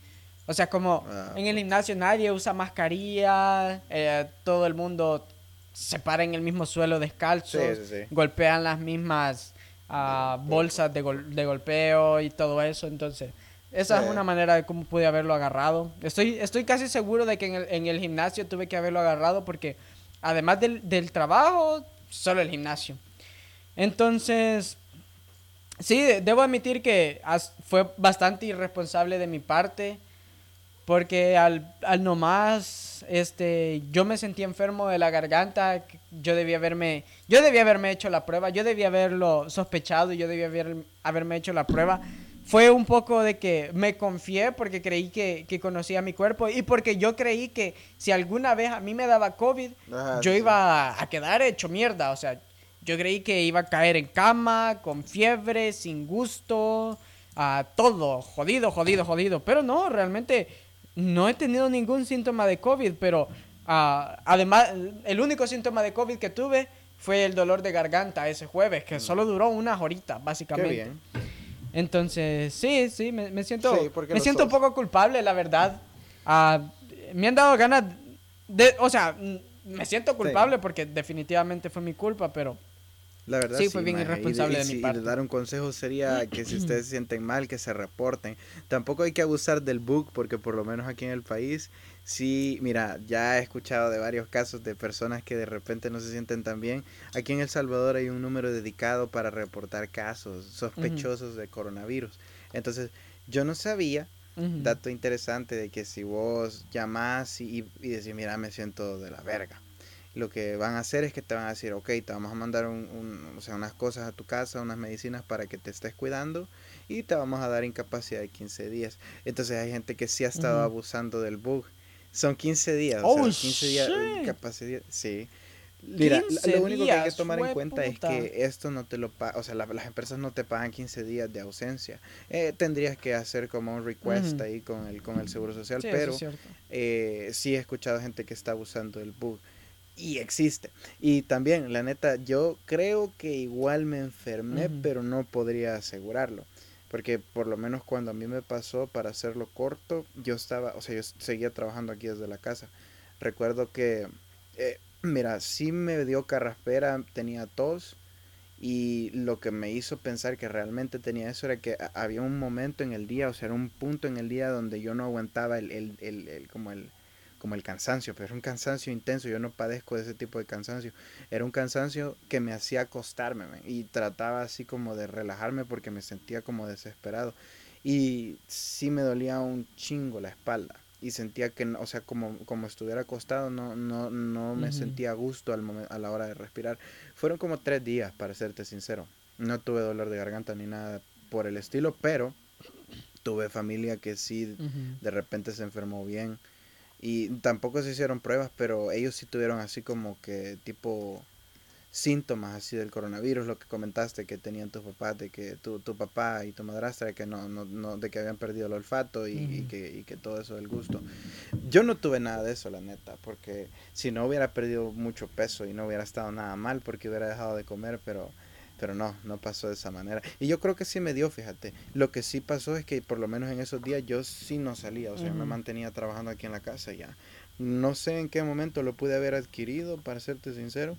[SPEAKER 1] o sea, como ah, en el gimnasio nadie usa mascarilla, eh, todo el mundo se para en el mismo suelo descalzo, golpean las mismas ah, bolsas de, de, golpeo y todo eso. Entonces, esa es una manera de cómo pude haberlo agarrado. Estoy, estoy casi seguro de que en el, en el gimnasio tuve que haberlo agarrado porque además del, del trabajo, solo el gimnasio. Entonces, sí, debo admitir que fue bastante irresponsable de mi parte. Porque al, al nomás, este, yo me sentí enfermo de la garganta, yo debía haberme, yo debía haberme hecho la prueba, yo debía haberlo sospechado y yo debía haber, haberme hecho la prueba. Fue un poco de que me confié porque creí que, que conocía mi cuerpo y porque yo creí que si alguna vez a mí me daba COVID, yo iba a quedar hecho mierda. O sea, yo creí que iba a caer en cama, con fiebre, sin gusto, a todo, jodido, jodido, jodido. Pero no, realmente no he tenido ningún síntoma de COVID, pero ah, además, el único síntoma de COVID que tuve fue el dolor de garganta ese jueves, que mm. solo duró unas horitas, básicamente. Qué bien. Entonces, sí, sí, me, siento, me siento un poco culpable, la verdad. Ah, me han dado ganas de, o sea, me siento culpable porque definitivamente fue mi culpa, pero
[SPEAKER 2] la verdad
[SPEAKER 1] sí, fue bien irresponsable de, mi parte.
[SPEAKER 2] dar un consejo sería <clears throat> que si ustedes se sienten mal, que se reporten. Tampoco hay que abusar del book, porque por lo menos aquí en el país, sí, mira, ya he escuchado de varios casos de personas que de repente no se sienten tan bien. Aquí en El Salvador hay un número dedicado para reportar casos sospechosos de coronavirus. Entonces, yo no sabía, dato interesante, de que si vos llamás y, y decís, mira, me siento de la verga lo que van a hacer es que te van a decir, ok, te vamos a mandar un, o sea, unas cosas a tu casa, unas medicinas para que te estés cuidando y te vamos a dar incapacidad de 15 días. Entonces hay gente que sí ha estado abusando del bug. Son 15 días, o sea, 15 días de incapacidad. Sí. Mira, lo único que hay que tomar en cuenta es que esto no te lo paga, o sea, las empresas no te pagan 15 días de ausencia. Eh, tendrías que hacer como un request ahí con el, con el Seguro Social, pero eh, sí he escuchado gente que está abusando del bug y existe. Y también, la neta, yo creo que igual me enfermé, pero no podría asegurarlo. Porque por lo menos cuando a mí me pasó, para hacerlo corto, yo estaba, o sea, yo seguía trabajando aquí desde la casa. Recuerdo que, eh, mira, sí me dio carraspera, tenía tos. Y lo que me hizo pensar que realmente tenía eso era que había un momento en el día, o sea, era un punto en el día donde yo no aguantaba el, el, el, el como el, como el cansancio, pero era un cansancio intenso, yo no padezco de ese tipo de cansancio, era un cansancio que me hacía acostarme y trataba así como de relajarme porque me sentía como desesperado y sí me dolía un chingo la espalda y sentía que, o sea, como, como estuviera acostado, no, no, no me sentía a gusto al a la hora de respirar. Fueron como tres días, para serte sincero. No tuve dolor de garganta ni nada por el estilo, pero tuve familia que sí de repente se enfermó bien Y tampoco se hicieron pruebas, pero ellos sí tuvieron así como que tipo síntomas así del coronavirus, lo que comentaste que tenían tus papás, de que tu, tu papá y tu madrastra, que no, no, no, de que habían perdido el olfato y, que, y que todo eso del gusto. Yo no tuve nada de eso, la neta, porque si no hubiera perdido mucho peso y no hubiera estado nada mal porque hubiera dejado de comer, pero pero no, no pasó de esa manera. Y yo creo que sí me dio, fíjate. Lo que sí pasó es que por lo menos en esos días yo sí no salía, o sea, me mantenía trabajando aquí en la casa ya. No sé en qué momento lo pude haber adquirido, para serte sincero,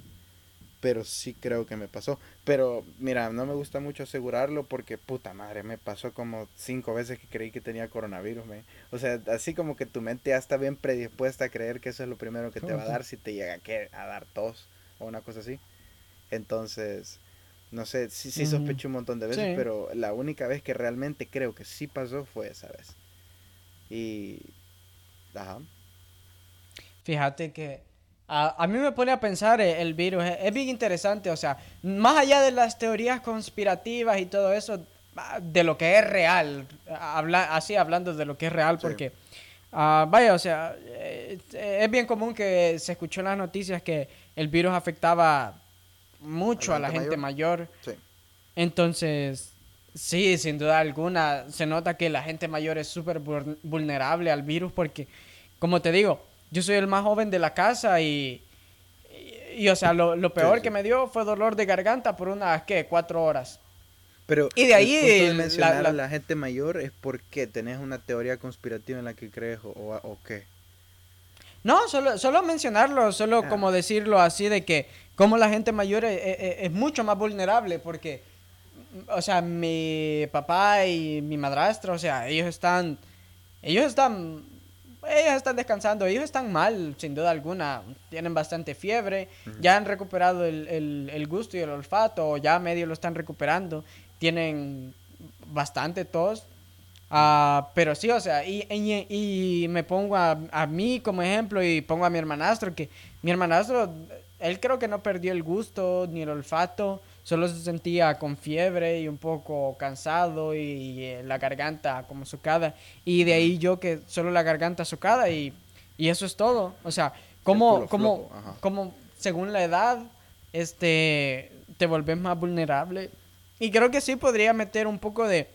[SPEAKER 2] pero sí creo que me pasó. Pero mira, no me gusta mucho asegurarlo porque puta madre, me pasó como cinco veces que creí que tenía coronavirus. Me. O sea, así como que tu mente ya está bien predispuesta a creer que eso es lo primero que te va a dar si te llega a dar tos o una cosa así. Entonces, no sé, sí, sí sospecho un montón de veces, pero la única vez que realmente creo que sí pasó fue esa vez. Y... Ajá.
[SPEAKER 1] Fíjate que a, mí me pone a pensar eh, el, virus, es, bien interesante, o sea, más allá de las teorías conspirativas y todo eso, ah, de lo que es real, habla, así hablando de lo que es real, porque, ah, vaya, o sea, eh, es bien común que se escuchó en las noticias que el virus afectaba mucho a la, gente, mayor. Entonces, sí, sin duda alguna, se nota que la gente mayor es súper vulnerable al virus porque, como te digo, yo soy el más joven de la casa y, y, o sea, lo, peor que me dio fue dolor de garganta por unas, ¿qué? Cuatro horas.
[SPEAKER 2] Pero y de ahí mencionar a la gente mayor es porque tenés una teoría conspirativa en la que crees o, o, qué.
[SPEAKER 1] No, solo, solo mencionarlo, solo ah. como decirlo así de que como la gente mayor es, mucho más vulnerable porque, o sea, mi papá y mi madrastra, o sea, ellos están, ellos están, ellos están descansando, ellos están mal, sin duda alguna, tienen bastante fiebre, ya han recuperado el, gusto y el olfato, ya medio lo están recuperando, tienen bastante tos, ah, pero sí, o sea, y, y, me pongo a, a, mí como ejemplo y pongo a mi hermanastro, que mi hermanastro él creo que no perdió el gusto ni el olfato, solo se sentía con fiebre y un poco cansado y, eh, la garganta como socada. Y de ahí yo que solo la garganta socada y, y eso es todo. O sea, como, como, como según la edad, este, te volvés más vulnerable. Y creo que sí podría meter un poco de...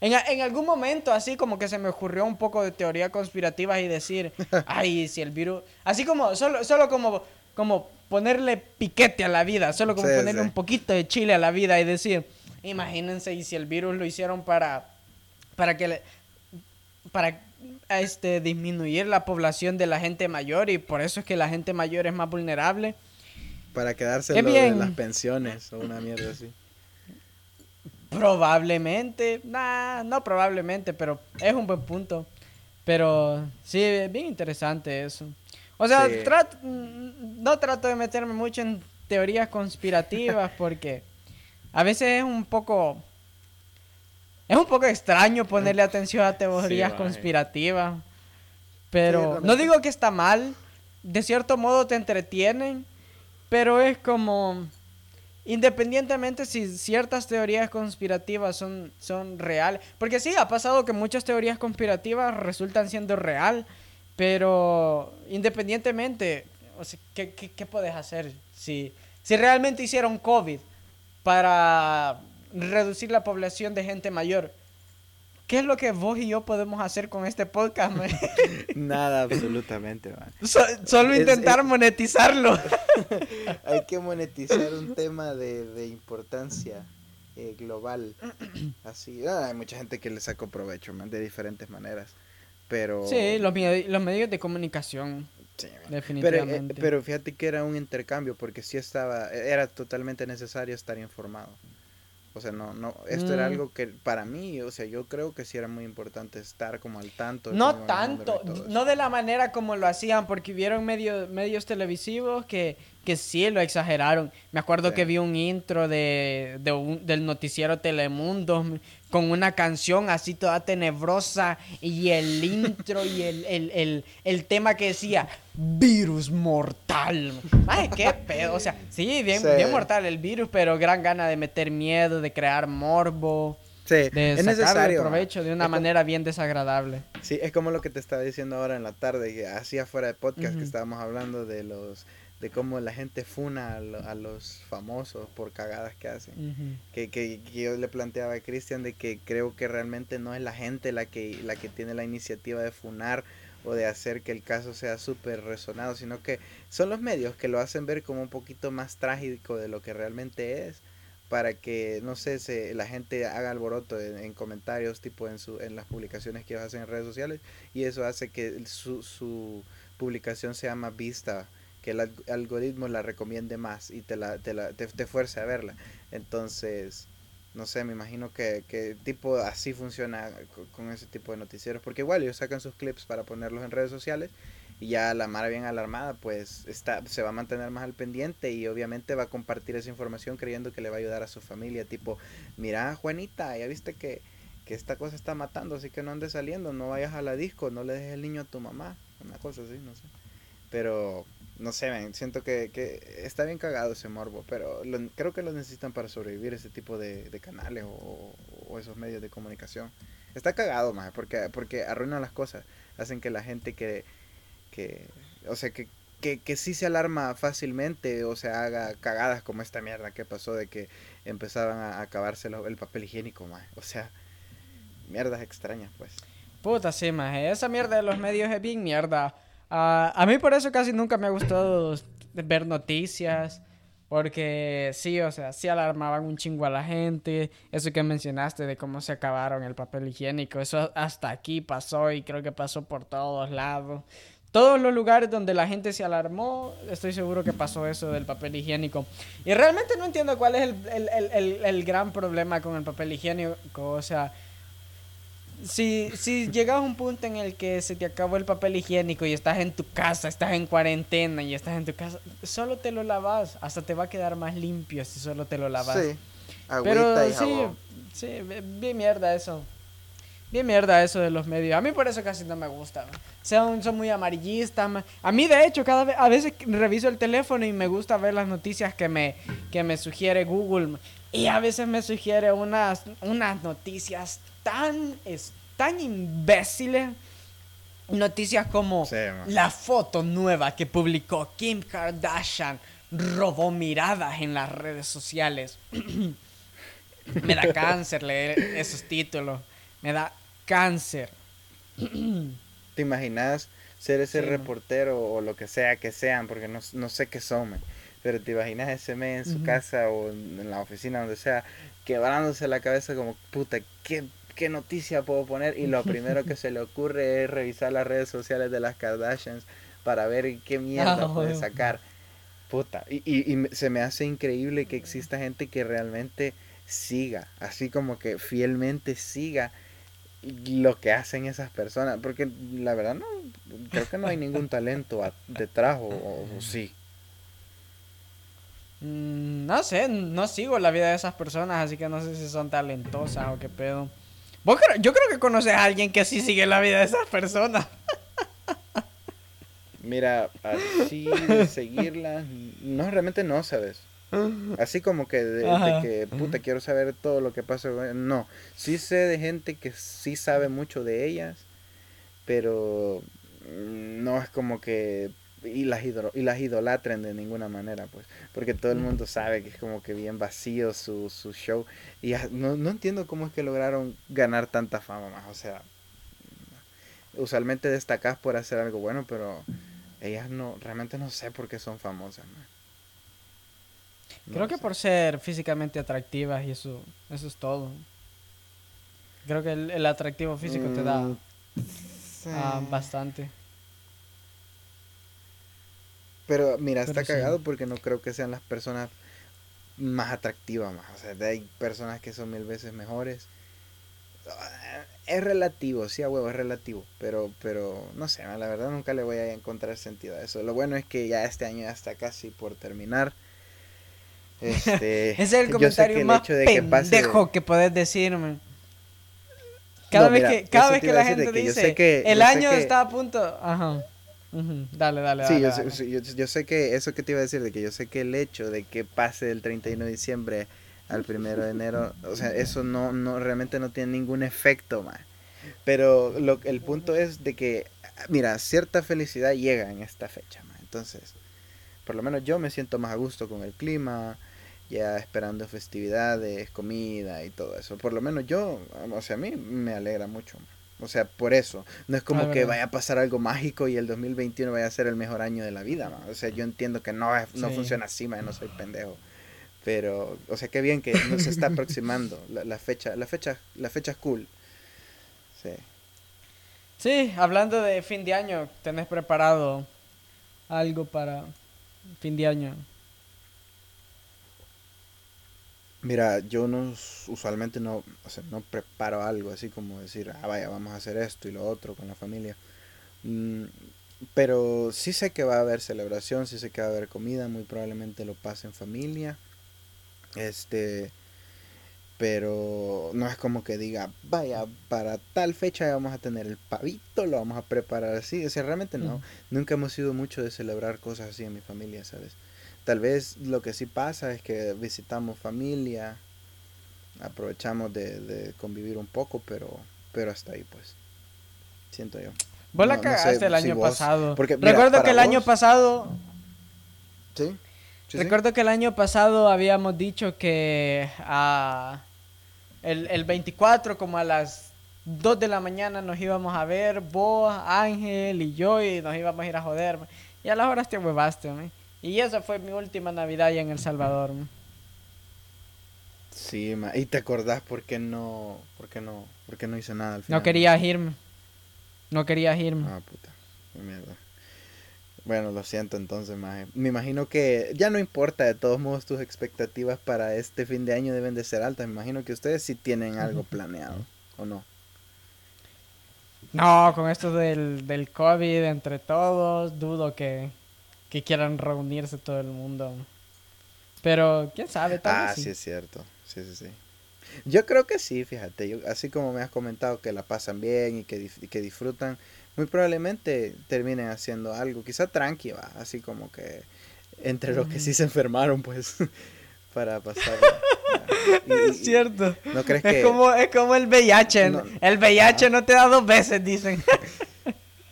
[SPEAKER 1] En, en, algún momento, así como que se me ocurrió un poco de teoría conspirativa y decir, <laughs> ay, si el virus... Así como, solo, solo como, como ponerle piquete a la vida, solo como ponerle un poquito de chile a la vida y decir, imagínense y si el virus lo hicieron para para que para este disminuir la población de la gente mayor y por eso es que la gente mayor es más vulnerable.
[SPEAKER 2] Para quedarse en las pensiones o una mierda así.
[SPEAKER 1] Probablemente, nah, no probablemente, pero es un buen punto. Pero sí, es bien interesante eso. O sea, no trato de meterme mucho en teorías conspirativas <laughs> porque a veces es un poco... Es un poco extraño ponerle atención a teorías conspirativas. Pero no digo que está mal. De cierto modo te entretienen. Pero es como... Independientemente si ciertas teorías conspirativas son, son reales. Porque sí, ha pasado que muchas teorías conspirativas resultan siendo real. Pero independientemente, o sea, ¿qué, qué, puedes hacer? Si, si realmente hicieron COVID para reducir la población de gente mayor, ¿qué es lo que vos y yo podemos hacer con este podcast? <laughs>
[SPEAKER 2] Nada, absolutamente.
[SPEAKER 1] solo intentar monetizarlo. <laughs>
[SPEAKER 2] Hay que monetizar un tema de, de importancia eh, global. Así, ah, hay mucha gente que le sacó provecho, man, de diferentes maneras. Pero...
[SPEAKER 1] Sí, los, los medios de comunicación. Sí, definitivamente.
[SPEAKER 2] Pero, pero, fíjate que era un intercambio porque sí estaba, era totalmente necesario estar informado. O sea, no, no, esto era mm. algo que para mí, o sea, yo creo que sí era muy importante estar como al tanto.
[SPEAKER 1] No tanto, no de la manera como lo hacían, porque vieron medios, medios televisivos que, que sí lo exageraron. Me acuerdo que vi un intro de, de un, del noticiero Telemundo con una canción así toda tenebrosa y el intro y el, el, el, tema que decía virus mortal. Ay, qué pedo. O sea, sí bien, bien mortal el virus, pero gran gana de meter miedo, de crear morbo. de es necesario, provecho de una manera bien desagradable.
[SPEAKER 2] Sí, es como lo que te estaba diciendo ahora en la tarde, así afuera de podcast que estábamos hablando de los de cómo la gente funa a, los famosos por cagadas que hacen. que, que, yo le planteaba a Cristian de que creo que realmente no es la gente la que, la que tiene la iniciativa de funar o de hacer que el caso sea súper resonado, sino que son los medios que lo hacen ver como un poquito más trágico de lo que realmente es para que, no sé, se, la gente haga alboroto en, comentarios, tipo en, su, en las publicaciones que ellos hacen en redes sociales, y eso hace que su, su publicación sea más vista el algoritmo la recomiende más y te, la, te, la, te, fuerce a verla. Entonces, no sé, me imagino que, que tipo así funciona con, ese tipo de noticieros, porque igual ellos sacan sus clips para ponerlos en redes sociales y ya la Mara bien alarmada pues está, se va a mantener más al pendiente y obviamente va a compartir esa información creyendo que le va a ayudar a su familia, tipo, mira Juanita, ya viste que, que esta cosa está matando, así que no andes saliendo, no vayas a la disco, no le dejes el niño a tu mamá, una cosa así, no sé. Pero no sé, siento que, que, está bien cagado ese morbo, pero creo que lo necesitan para sobrevivir ese tipo de, canales o, esos medios de comunicación. Está cagado, más porque, porque arruinan las cosas, hacen que la gente que, que o sea, que, que, que sí se alarma fácilmente o se haga cagadas como esta mierda que pasó de que empezaban a acabarse el papel higiénico, más. O sea, mierdas extrañas, pues.
[SPEAKER 1] Puta, sí, más. Esa mierda de los medios es bien mierda. Ah, a mí por eso casi nunca me ha gustado ver noticias. Porque sí, o sea, sí alarmaban un chingo a la gente. Eso que mencionaste de cómo se acabaron el papel higiénico. Eso hasta aquí pasó y creo que pasó por todos lados. Todos los lugares donde la gente se alarmó, estoy seguro que pasó eso del papel higiénico. Y realmente no entiendo cuál es el, el, el gran problema con el papel higiénico. O sea, si, si llegas a un punto en el que se te acabó el papel higiénico y estás en tu casa, estás en cuarentena y estás en tu casa, solo te lo lavas. Hasta te va a quedar más limpio si solo te lo lavas. Sí. Pero y sí, sí, bien mierda eso. Bien mierda eso de los medios. A mí por eso casi no me gusta. Son, son muy amarillistas. A mí de hecho cada vez, a veces reviso el teléfono y me gusta ver las noticias que me, que me sugiere Google. Y a veces me sugiere unas, unas noticias tan, es, tan imbéciles. Noticias como la foto nueva que publicó Kim Kardashian robó miradas en las redes sociales. <clears throat> me da cáncer leer esos títulos. Me da cáncer. <clears throat>
[SPEAKER 2] ¿Te imaginas ser ese reportero o lo que sea que sean? Porque no, no sé qué son, pero te imaginas ese mes en su casa o en, la oficina, donde sea, quebrándose la cabeza como, puta, ¿qué, ¿qué noticia puedo poner? Y lo <laughs> primero que se le ocurre es revisar las redes sociales de las Kardashians para ver qué mierda ah, puede sacar. Puta, y, y, se me hace increíble que exista gente que realmente siga, así como que fielmente siga lo que hacen esas personas, porque la verdad no, creo que no hay ningún <laughs> talento detrás o sí.
[SPEAKER 1] Mm, no sé, no sigo la vida de esas personas, así que no sé si son talentosas o qué pedo. Yo creo que conoces a alguien que sí sigue la vida de esas personas.
[SPEAKER 2] Mira, así de <laughs> seguirla, no, realmente no, ¿sabes? Así como que de, que, puta, quiero saber todo lo que pasa. No, sí sé de gente que sí sabe mucho de ellas, pero mm, no es como que y las, y las idolatren de ninguna manera, pues, porque todo el mundo sabe que es como que bien vacío su, su show. Y no, no entiendo cómo es que lograron ganar tanta fama más, o sea, usualmente destacas por hacer algo bueno, pero ellas no, realmente no sé por qué son famosas,
[SPEAKER 1] Creo que por ser físicamente atractivas y eso, eso es todo. Creo que el, atractivo físico te da mm, ah, bastante.
[SPEAKER 2] Pero mira, está cagado porque no creo que sean las personas más atractivas más. O sea, hay personas que son mil veces mejores. Es relativo, sí, a huevo, es relativo. Pero, pero, no sé, la verdad nunca le voy a encontrar sentido a eso. Lo bueno es que ya este año ya está casi por terminar.
[SPEAKER 1] Este, <laughs> Ese es el comentario más de pendejo que, que puedes decirme. Cada vez que, cada vez que la gente dice, el año está a punto... Ajá. Dale, dale,
[SPEAKER 2] sí, yo, Sé, yo, sé que eso que te iba a decir, de que yo sé que el hecho de que pase del 31 de diciembre al primero de enero, o sea, eso no, no realmente no tiene ningún efecto, más. Pero lo, el punto es de que, mira, cierta felicidad llega en esta fecha, man. Entonces, por lo menos yo me siento más a gusto con el clima, ya esperando festividades, comida y todo eso. Por lo menos yo, o sea, a mí me alegra mucho. O sea, por eso. No es como que vaya a pasar algo mágico y el 2021 vaya a ser el mejor año de la vida. O sea, yo entiendo que no, no funciona así, man, no soy pendejo. Pero, o sea, qué bien que nos está aproximando <laughs> la, la, fecha. La fecha, la fecha es cool. Sí.
[SPEAKER 1] Sí, hablando de fin de año, ¿tenés preparado algo para fin de año?
[SPEAKER 2] Mira, yo no usualmente no, o sea, no preparo algo así como decir, ah, vaya, vamos a hacer esto y lo otro con la familia. Mm, pero sí sé que va a haber celebración, sí sé que va a haber comida, muy probablemente lo pase en familia. Este, pero no es como que diga, vaya, para tal fecha vamos a tener el pavito, lo vamos a preparar así. O sea, realmente no. Nunca hemos sido mucho de celebrar cosas así en mi familia, ¿sabes? Tal vez lo que sí pasa es que visitamos familia, aprovechamos de, convivir un poco, pero, pero hasta ahí, pues. Siento yo.
[SPEAKER 1] Vos la cagaste el año pasado. Porque, Recuerdo que el año pasado.
[SPEAKER 2] Sí.
[SPEAKER 1] Recuerdo que el año pasado habíamos dicho que a el, el 24, como a las 2 de la mañana, nos íbamos a ver, vos, Ángel y yo, y nos íbamos a ir a joder. Y a las horas te huevaste, Y esa fue mi última Navidad allá en El Salvador.
[SPEAKER 2] Sí, ¿y te acordás por qué no, por qué no, por qué no hice nada al final?
[SPEAKER 1] No querías irme. No querías irme.
[SPEAKER 2] Ah, puta. Qué mierda. Bueno, lo siento entonces, Maje. Me imagino que ya no importa, de todos modos tus expectativas para este fin de año deben de ser altas. Me imagino que ustedes sí tienen algo planeado, ¿o no?
[SPEAKER 1] No, con esto del, del COVID entre todos, dudo que, quieran reunirse todo el mundo. Pero, quién sabe,
[SPEAKER 2] tal Ah, sí. es cierto. Sí, sí, sí. Yo creo que sí, fíjate. Yo, así como me has comentado que la pasan bien y que, y que disfrutan muy probablemente terminen haciendo algo, quizá tranqui, va, así como que entre los que sí se enfermaron, pues, <laughs> para pasar. <laughs>
[SPEAKER 1] es cierto. ¿No crees es Como, es como el VIH. el VIH no te da dos veces, dicen. <laughs>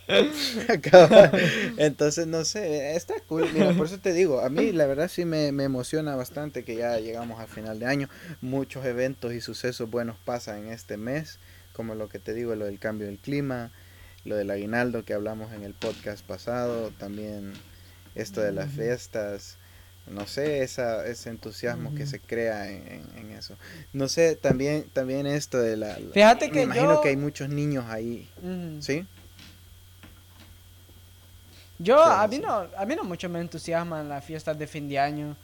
[SPEAKER 1] <laughs>
[SPEAKER 2] Entonces, no sé, está cool. Mira, por eso te digo, a mí la verdad sí me, me, emociona bastante que ya llegamos al final de año. Muchos eventos y sucesos buenos pasan en este mes, como lo que te digo, lo del cambio del clima, lo del aguinaldo que hablamos en el podcast pasado, también esto de las fiestas, no sé, esa, ese entusiasmo que se crea en, eso. No sé, también, también esto de la...
[SPEAKER 1] Fíjate que
[SPEAKER 2] me imagino que hay muchos niños ahí, ¿sí?
[SPEAKER 1] Yo, a mí, no, a mí no mucho me entusiasman las fiestas de fin de año.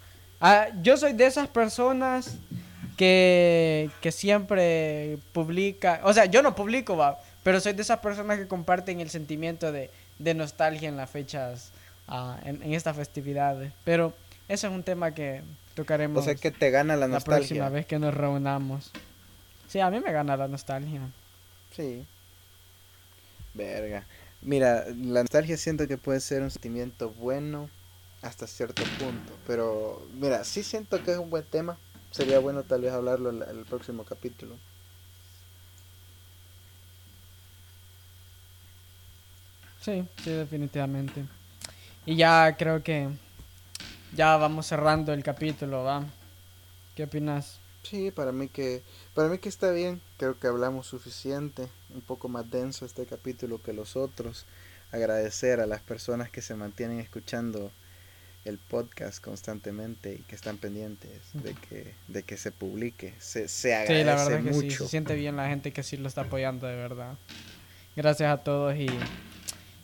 [SPEAKER 1] Ah, yo soy de esas personas que, que siempre publica, o sea, yo no publico, va, pero soy de esas personas que comparten el sentimiento de, nostalgia en las fechas, ah, en, en estas festividades. Pero eso es un tema que tocaremos.
[SPEAKER 2] O sea, que te gana la nostalgia.
[SPEAKER 1] La próxima vez que nos reunamos. Sí, a mí me gana la nostalgia.
[SPEAKER 2] Sí. Verga. Mira, la nostalgia siento que puede ser un sentimiento bueno hasta cierto punto. Pero, mira, sí siento que es un buen tema. Sería bueno tal vez hablarlo en el próximo capítulo.
[SPEAKER 1] Sí, sí, definitivamente. Y ya creo que ya vamos cerrando el capítulo, ¿va? ¿Qué opinas?
[SPEAKER 2] Sí, para mí que para mí que está bien. Creo que hablamos suficiente, un poco más denso este capítulo que los otros. Agradecer a las personas que se mantienen escuchando el podcast constantemente y que están pendientes de que de que se publique. Se, se agradece sí, la verdad mucho. Que sí,
[SPEAKER 1] se siente bien la gente que sí lo está apoyando de verdad. Gracias a todos y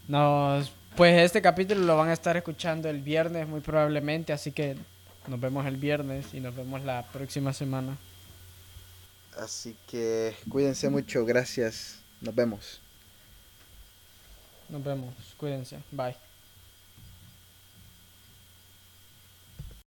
[SPEAKER 1] nos, pues este capítulo lo van a estar escuchando el viernes muy probablemente, así que nos vemos el viernes y nos vemos la próxima semana.
[SPEAKER 2] Así que cuídense mucho, gracias. Nos vemos.
[SPEAKER 1] Nos vemos, cuídense, bye.